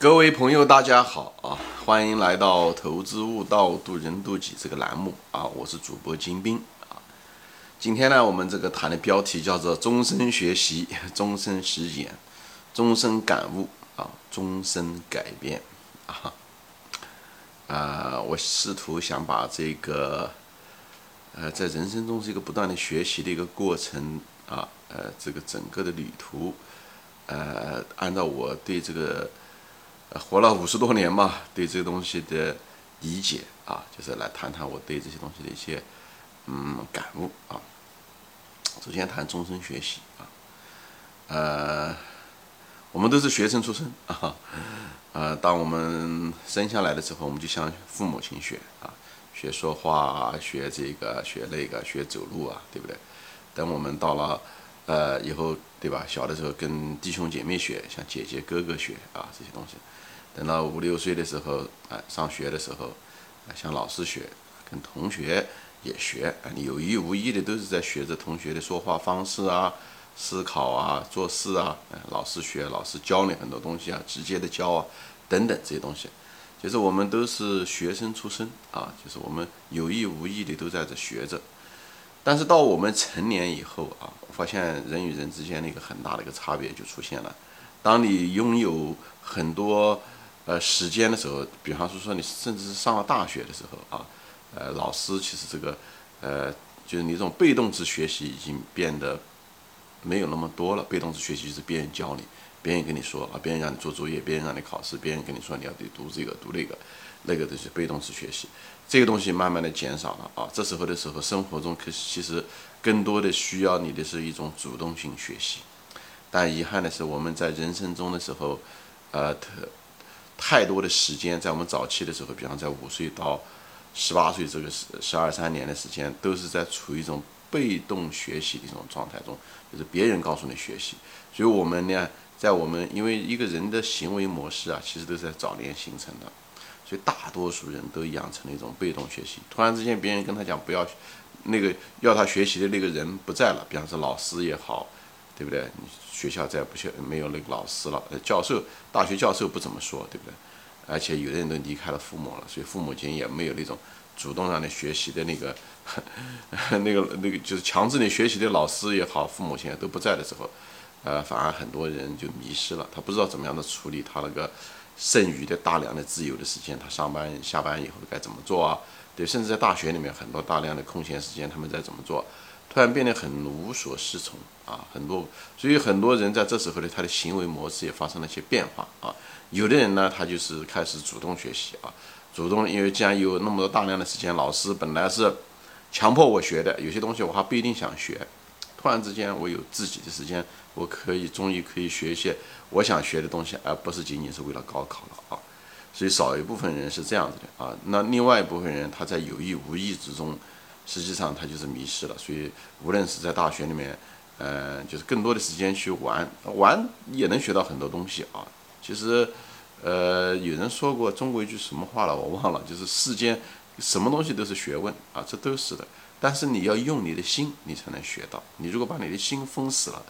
各位朋友，大家好啊！欢迎来到《投资悟道，渡人渡己》这个栏目啊！我是主播金兵啊。今天呢，我们这个谈的标题叫做“终身学习，终身实践，终身感悟啊，终身改变”啊。啊，我试图想把这个呃，在人生中是一个不断的学习的一个过程啊，呃，这个整个的旅途，呃，按照我对这个。活了五十多年嘛，对这个东西的理解啊，就是来谈谈我对这些东西的一些嗯感悟啊。首先谈终身学习啊，呃，我们都是学生出身啊，呃，当我们生下来的时候，我们就向父母亲学啊，学说话，学这个，学那个，学走路啊，对不对？等我们到了呃以后，对吧？小的时候跟弟兄姐妹学，像姐姐哥哥学啊，这些东西。等到五六岁的时候，啊，上学的时候，啊，向老师学，跟同学也学，啊，你有意无意的都是在学着同学的说话方式啊、思考啊、做事啊，啊，老师学，老师教你很多东西啊，直接的教啊，等等这些东西，就是我们都是学生出身啊，就是我们有意无意的都在这学着，但是到我们成年以后啊，发现人与人之间的一个很大的一个差别就出现了，当你拥有很多。呃，时间的时候，比方说说你甚至是上了大学的时候啊，呃，老师其实这个，呃，就是你这种被动式学习已经变得没有那么多了。被动式学习是别人教你，别人跟你说啊，别人让你做作业，别人让你考试，别人跟你说你要得读这个读那个，那个都是被动式学习。这个东西慢慢的减少了啊。这时候的时候，生活中可其实更多的需要你的是一种主动性学习。但遗憾的是，我们在人生中的时候，呃，特。太多的时间在我们早期的时候，比方在五岁到十八岁这个十十二三年的时间，都是在处于一种被动学习的一种状态中，就是别人告诉你学习。所以，我们呢，在我们因为一个人的行为模式啊，其实都是在早年形成的，所以大多数人都养成了一种被动学习。突然之间，别人跟他讲不要那个要他学习的那个人不在了，比方说老师也好。对不对？学校再不学没有那个老师了，呃，教授，大学教授不怎么说，对不对？而且有的人都离开了父母了，所以父母亲也没有那种主动让你学习的那个，那个那个就是强制你学习的老师也好，父母亲都不在的时候，呃，反而很多人就迷失了，他不知道怎么样的处理他那个剩余的大量的自由的时间，他上班下班以后该怎么做啊？对，甚至在大学里面很多大量的空闲时间，他们在怎么做？突然变得很无所适从啊，很多，所以很多人在这时候呢，他的行为模式也发生了一些变化啊。有的人呢，他就是开始主动学习啊，主动，因为既然有那么多大量的时间，老师本来是强迫我学的，有些东西我还不一定想学。突然之间，我有自己的时间，我可以终于可以学一些我想学的东西，而不是仅仅是为了高考了啊。所以少一部分人是这样子的啊，那另外一部分人他在有意无意之中。实际上他就是迷失了，所以无论是在大学里面，呃，就是更多的时间去玩，玩也能学到很多东西啊。其实，呃，有人说过中国一句什么话了，我忘了，就是世间什么东西都是学问啊，这都是的。但是你要用你的心，你才能学到。你如果把你的心封死了，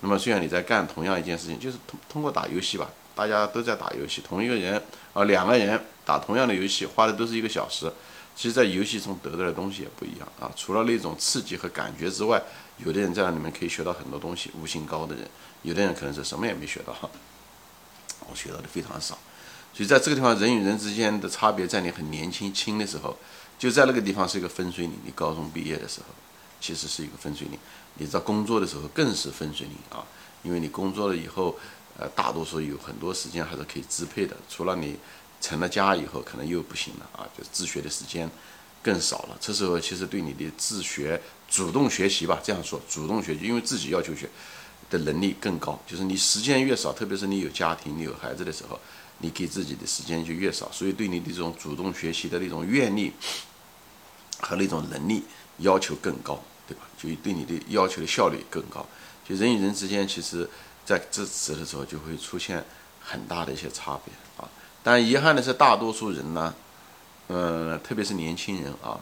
那么虽然你在干同样一件事情，就是通通过打游戏吧，大家都在打游戏，同一个人啊，两个人打同样的游戏，花的都是一个小时。其实，在游戏中得到的东西也不一样啊。除了那种刺激和感觉之外，有的人在那里面可以学到很多东西。悟性高的人，有的人可能是什么也没学到，我学到的非常少。所以，在这个地方，人与人之间的差别，在你很年轻轻的时候，就在那个地方是一个分水岭。你高中毕业的时候，其实是一个分水岭。你在工作的时候更是分水岭啊，因为你工作了以后，呃，大多数有很多时间还是可以支配的，除了你。成了家以后，可能又不行了啊，就是自学的时间更少了。这时候其实对你的自学、主动学习吧，这样说，主动学习，因为自己要求学的能力更高。就是你时间越少，特别是你有家庭、你有孩子的时候，你给自己的时间就越少，所以对你的这种主动学习的那种愿力和那种能力要求更高，对吧？就对你的要求的效率更高。就人与人之间，其实在这时的时候，就会出现很大的一些差别啊。但遗憾的是，大多数人呢，呃，特别是年轻人啊，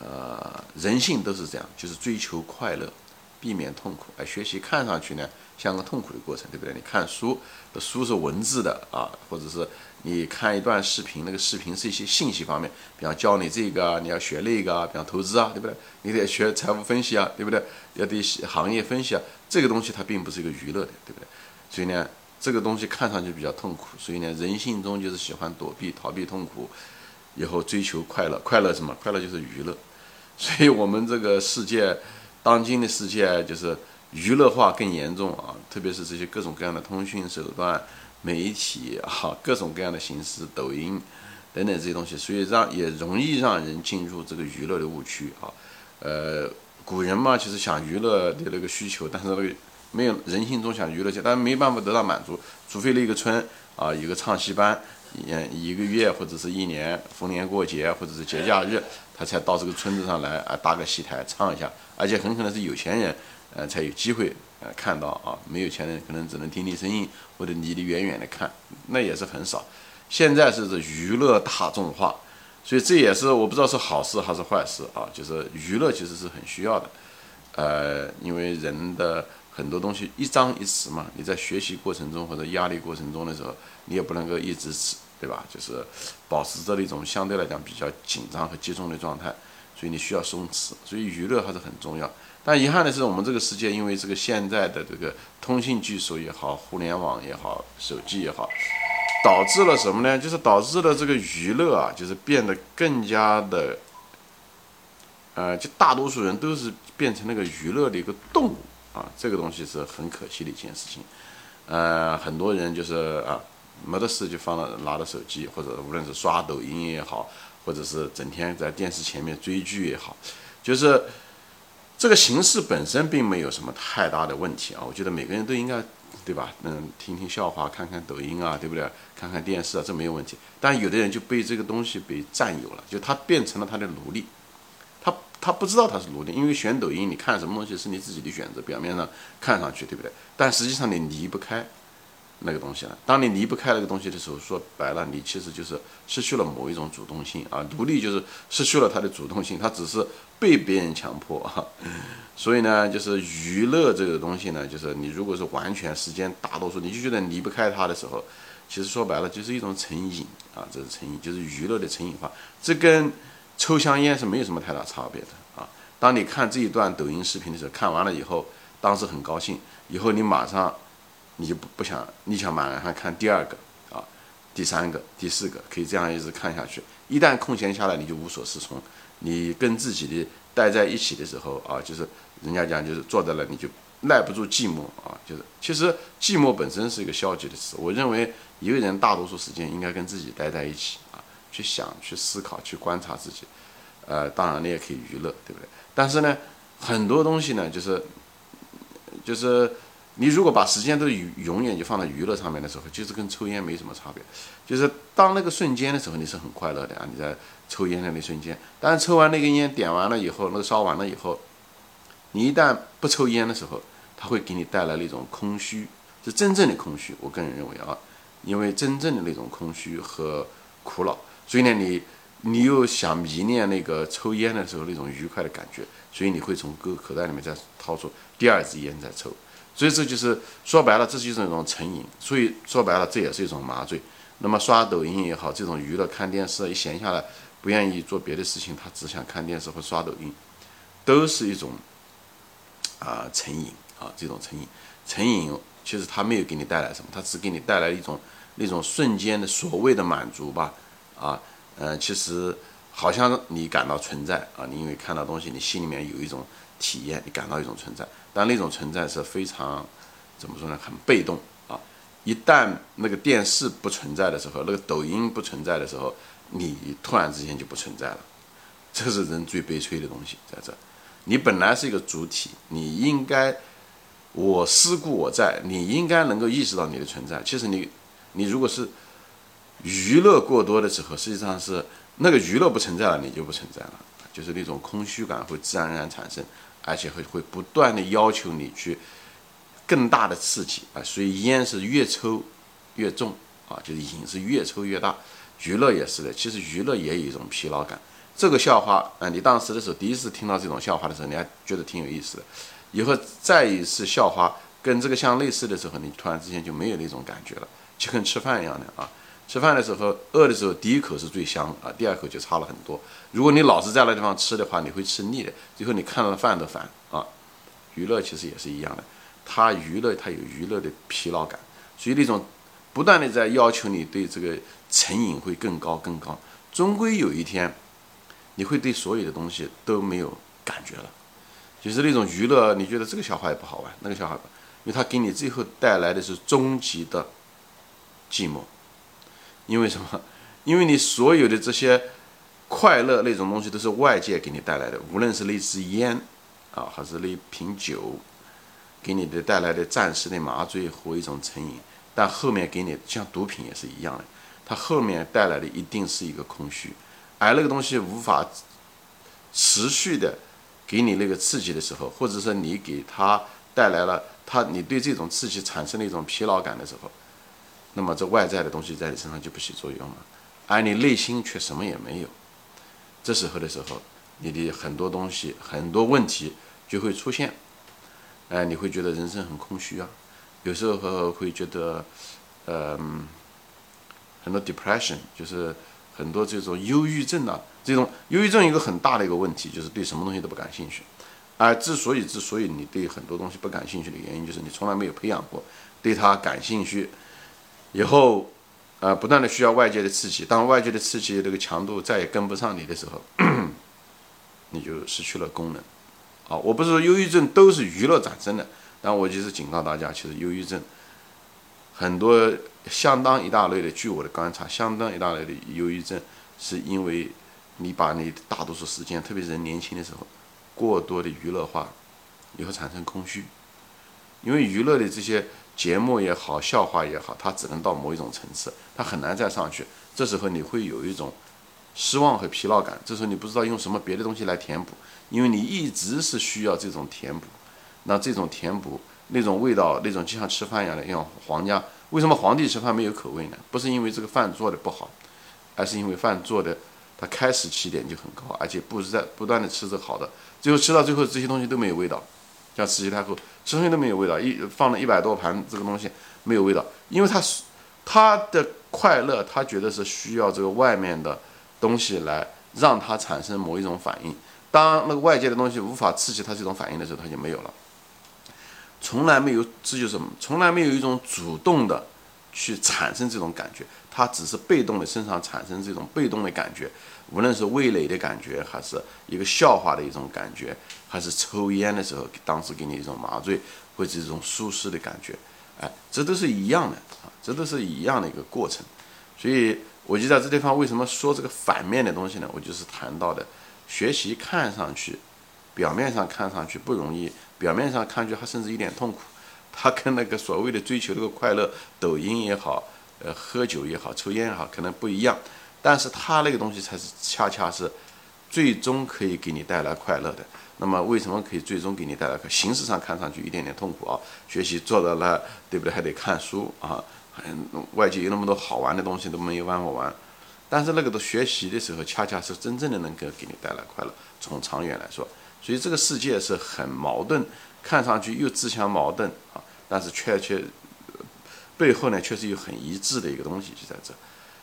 呃，人性都是这样，就是追求快乐，避免痛苦。哎，学习看上去呢像个痛苦的过程，对不对？你看书，书是文字的啊，或者是你看一段视频，那个视频是一些信息方面，比方教你这个，你要学那个，比方投资啊，对不对？你得学财务分析啊，对不对？要对行业分析啊，这个东西它并不是一个娱乐的，对不对？所以呢，这个东西看上去比较痛苦，所以呢，人性中就是喜欢躲避、逃避痛苦。以后追求快乐，快乐什么？快乐就是娱乐。所以，我们这个世界，当今的世界就是娱乐化更严重啊！特别是这些各种各样的通讯手段、媒体啊，各种各样的形式，抖音等等这些东西，所以让也容易让人进入这个娱乐的误区啊。呃，古人嘛，其实想娱乐的那个需求，但是那个没有人性中想娱乐去，但是没办法得到满足，除非那个村啊，一个唱戏班。一一个月或者是一年，逢年过节或者是节假日，他才到这个村子上来啊，搭个戏台唱一下，而且很可能是有钱人，呃，才有机会呃看到啊，没有钱人可能只能听听声音或者离得远远的看，那也是很少。现在是这娱乐大众化，所以这也是我不知道是好事还是坏事啊，就是娱乐其实是很需要的，呃，因为人的。很多东西一张一弛嘛，你在学习过程中或者压力过程中的时候，你也不能够一直持，对吧？就是保持着一种相对来讲比较紧张和集中的状态，所以你需要松弛，所以娱乐还是很重要。但遗憾的是，我们这个世界因为这个现在的这个通信技术也好，互联网也好，手机也好，导致了什么呢？就是导致了这个娱乐啊，就是变得更加的，呃，就大多数人都是变成那个娱乐的一个动物。啊，这个东西是很可惜的一件事情，呃，很多人就是啊，没得事就放了拿着手机，或者无论是刷抖音也好，或者是整天在电视前面追剧也好，就是这个形式本身并没有什么太大的问题啊。我觉得每个人都应该，对吧？嗯，听听笑话，看看抖音啊，对不对？看看电视啊，这没有问题。但有的人就被这个东西被占有了，就他变成了他的奴隶。他不知道他是奴隶，因为选抖音，你看什么东西是你自己的选择，表面上看上去对不对？但实际上你离不开那个东西了。当你离不开那个东西的时候，说白了，你其实就是失去了某一种主动性啊。奴隶就是失去了他的主动性，他只是被别人强迫啊。所以呢，就是娱乐这个东西呢，就是你如果是完全时间大多数你就觉得离不开它的时候，其实说白了就是一种成瘾啊，这是成瘾，就是娱乐的成瘾化。这跟抽香烟是没有什么太大差别的啊！当你看这一段抖音视频的时候，看完了以后，当时很高兴，以后你马上你就不不想，你想马上看第二个啊，第三个、第四个，可以这样一直看下去。一旦空闲下来，你就无所适从。你跟自己的待在一起的时候啊，就是人家讲就是坐在那，你就耐不住寂寞啊。就是其实寂寞本身是一个消极的词。我认为一个人大多数时间应该跟自己待在一起啊。去想、去思考、去观察自己，呃，当然你也可以娱乐，对不对？但是呢，很多东西呢，就是，就是你如果把时间都永远就放在娱乐上面的时候，其实跟抽烟没什么差别。就是当那个瞬间的时候，你是很快乐的啊，你在抽烟的那瞬间。但是抽完那根烟，点完了以后，那个烧完了以后，你一旦不抽烟的时候，它会给你带来那种空虚，是真正的空虚。我个人认为啊，因为真正的那种空虚和苦恼。所以呢，你你又想迷恋那个抽烟的时候那种愉快的感觉，所以你会从口口袋里面再掏出第二支烟再抽，所以这就是说白了，这就是一种成瘾。所以说白了，这也是一种麻醉。那么刷抖音也好，这种娱乐看电视一闲下来不愿意做别的事情，他只想看电视或刷抖音，都是一种啊成瘾啊这种成瘾。成瘾其实它没有给你带来什么，它只给你带来一种那种瞬间的所谓的满足吧。啊，嗯，其实好像你感到存在啊，你因为看到东西，你心里面有一种体验，你感到一种存在，但那种存在是非常怎么说呢？很被动啊。一旦那个电视不存在的时候，那个抖音不存在的时候，你突然之间就不存在了。这是人最悲催的东西，在这。你本来是一个主体，你应该我思故我在，你应该能够意识到你的存在。其实你，你如果是。娱乐过多的时候，实际上是那个娱乐不存在了，你就不存在了，就是那种空虚感会自然而然产生，而且会会不断的要求你去更大的刺激啊，所以烟是越抽越重啊，就是瘾是越抽越大，娱乐也是的，其实娱乐也有一种疲劳感。这个笑话啊，你当时的时候第一次听到这种笑话的时候，你还觉得挺有意思的，以后再一次笑话跟这个相类似的时候，你突然之间就没有那种感觉了，就跟吃饭一样的啊。吃饭的时候饿的时候，第一口是最香啊，第二口就差了很多。如果你老是在那地方吃的话，你会吃腻的，最后你看到饭都烦啊。娱乐其实也是一样的，它娱乐它有娱乐的疲劳感，所以那种不断的在要求你对这个成瘾会更高更高，终归有一天你会对所有的东西都没有感觉了，就是那种娱乐，你觉得这个笑话也不好玩，那个笑话，因为它给你最后带来的是终极的寂寞。因为什么？因为你所有的这些快乐那种东西都是外界给你带来的，无论是那支烟啊，还是那瓶酒，给你的带来的暂时的麻醉和一种成瘾，但后面给你像毒品也是一样的，它后面带来的一定是一个空虚，而那个东西无法持续的给你那个刺激的时候，或者说你给它带来了它，你对这种刺激产生了一种疲劳感的时候。那么这外在的东西在你身上就不起作用了，而你内心却什么也没有。这时候的时候，你的很多东西、很多问题就会出现。哎，你会觉得人生很空虚啊，有时候会觉得，呃，很多 depression，就是很多这种忧郁症啊。这种忧郁症一个很大的一个问题就是对什么东西都不感兴趣。而之所以之所以你对很多东西不感兴趣的原因，就是你从来没有培养过对它感兴趣。以后，呃，不断的需要外界的刺激，当外界的刺激这个强度再也跟不上你的时候，你就失去了功能。啊，我不是说忧郁症都是娱乐产生的，但我就是警告大家，其实忧郁症很多相当一大类的，据我的观察，相当一大类的忧郁症是因为你把你大多数时间，特别是人年轻的时候，过多的娱乐化，以后产生空虚，因为娱乐的这些。节目也好，笑话也好，它只能到某一种层次，它很难再上去。这时候你会有一种失望和疲劳感，这时候你不知道用什么别的东西来填补，因为你一直是需要这种填补。那这种填补那种味道，那种就像吃饭一样的，像皇家为什么皇帝吃饭没有口味呢？不是因为这个饭做的不好，而是因为饭做的它开始起点就很高，而且不是在不断的吃着好的，最后吃到最后这些东西都没有味道。像慈禧太后吃东西都没有味道，一放了一百多盘这个东西没有味道，因为他是他的快乐，他觉得是需要这个外面的东西来让他产生某一种反应。当那个外界的东西无法刺激他这种反应的时候，他就没有了。从来没有，这就是什么？从来没有一种主动的去产生这种感觉，他只是被动的身上产生这种被动的感觉。无论是味蕾的感觉，还是一个笑话的一种感觉，还是抽烟的时候当时给你一种麻醉或者一种舒适的感觉，哎，这都是一样的啊，这都是一样的一个过程。所以，我就在这地方为什么说这个反面的东西呢？我就是谈到的，学习看上去，表面上看上去不容易，表面上看去还甚至有点痛苦。它跟那个所谓的追求这个快乐，抖音也好，呃，喝酒也好，抽烟也好，可能不一样。但是它那个东西才是恰恰是最终可以给你带来快乐的。那么为什么可以最终给你带来？形式上看上去一点点痛苦啊，学习做到了，对不对？还得看书啊，嗯外界有那么多好玩的东西都没有办法玩。但是那个的学习的时候，恰恰是真正的能够给你带来快乐。从长远来说，所以这个世界是很矛盾，看上去又自相矛盾啊，但是确确背后呢，确实有很一致的一个东西就在这，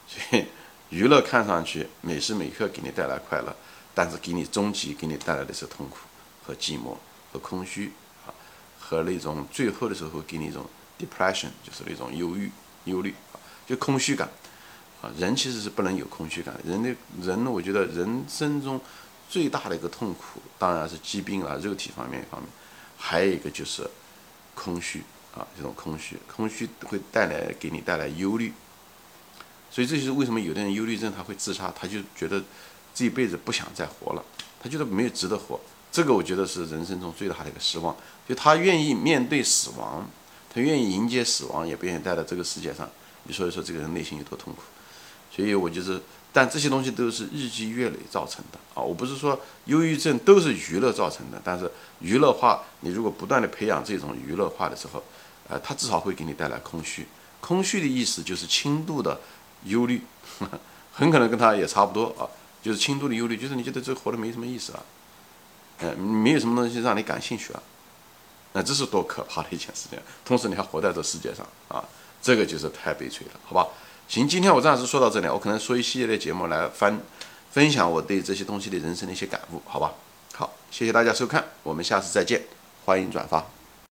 所以。娱乐看上去每时每刻给你带来快乐，但是给你终极给你带来的是痛苦和寂寞和空虚啊，和那种最后的时候给你一种 depression，就是那种忧郁、忧虑啊，就空虚感啊。人其实是不能有空虚感，人的人，我觉得人生中最大的一个痛苦当然是疾病啊，肉体方面方面，还有一个就是空虚啊，这种空虚，空虚会带来给你带来忧虑。所以这就是为什么有的人忧虑症他会自杀，他就觉得这一辈子不想再活了，他觉得没有值得活。这个我觉得是人生中最大的一个失望。就他愿意面对死亡，他愿意迎接死亡，也不愿意待在这个世界上。你说一说这个人内心有多痛苦？所以我就是，但这些东西都是日积月累造成的啊！我不是说忧郁症都是娱乐造成的，但是娱乐化，你如果不断的培养这种娱乐化的时候，呃，它至少会给你带来空虚。空虚的意思就是轻度的。忧虑，很可能跟他也差不多啊，就是轻度的忧虑，就是你觉得这活的没什么意思了，呃，没有什么东西让你感兴趣了，那这是多可怕的一件事情。同时你还活在这世界上啊，这个就是太悲催了，好吧？行，今天我暂时说到这里，我可能说一系列的节目来分分享我对这些东西的人生的一些感悟，好吧？好，谢谢大家收看，我们下次再见，欢迎转发。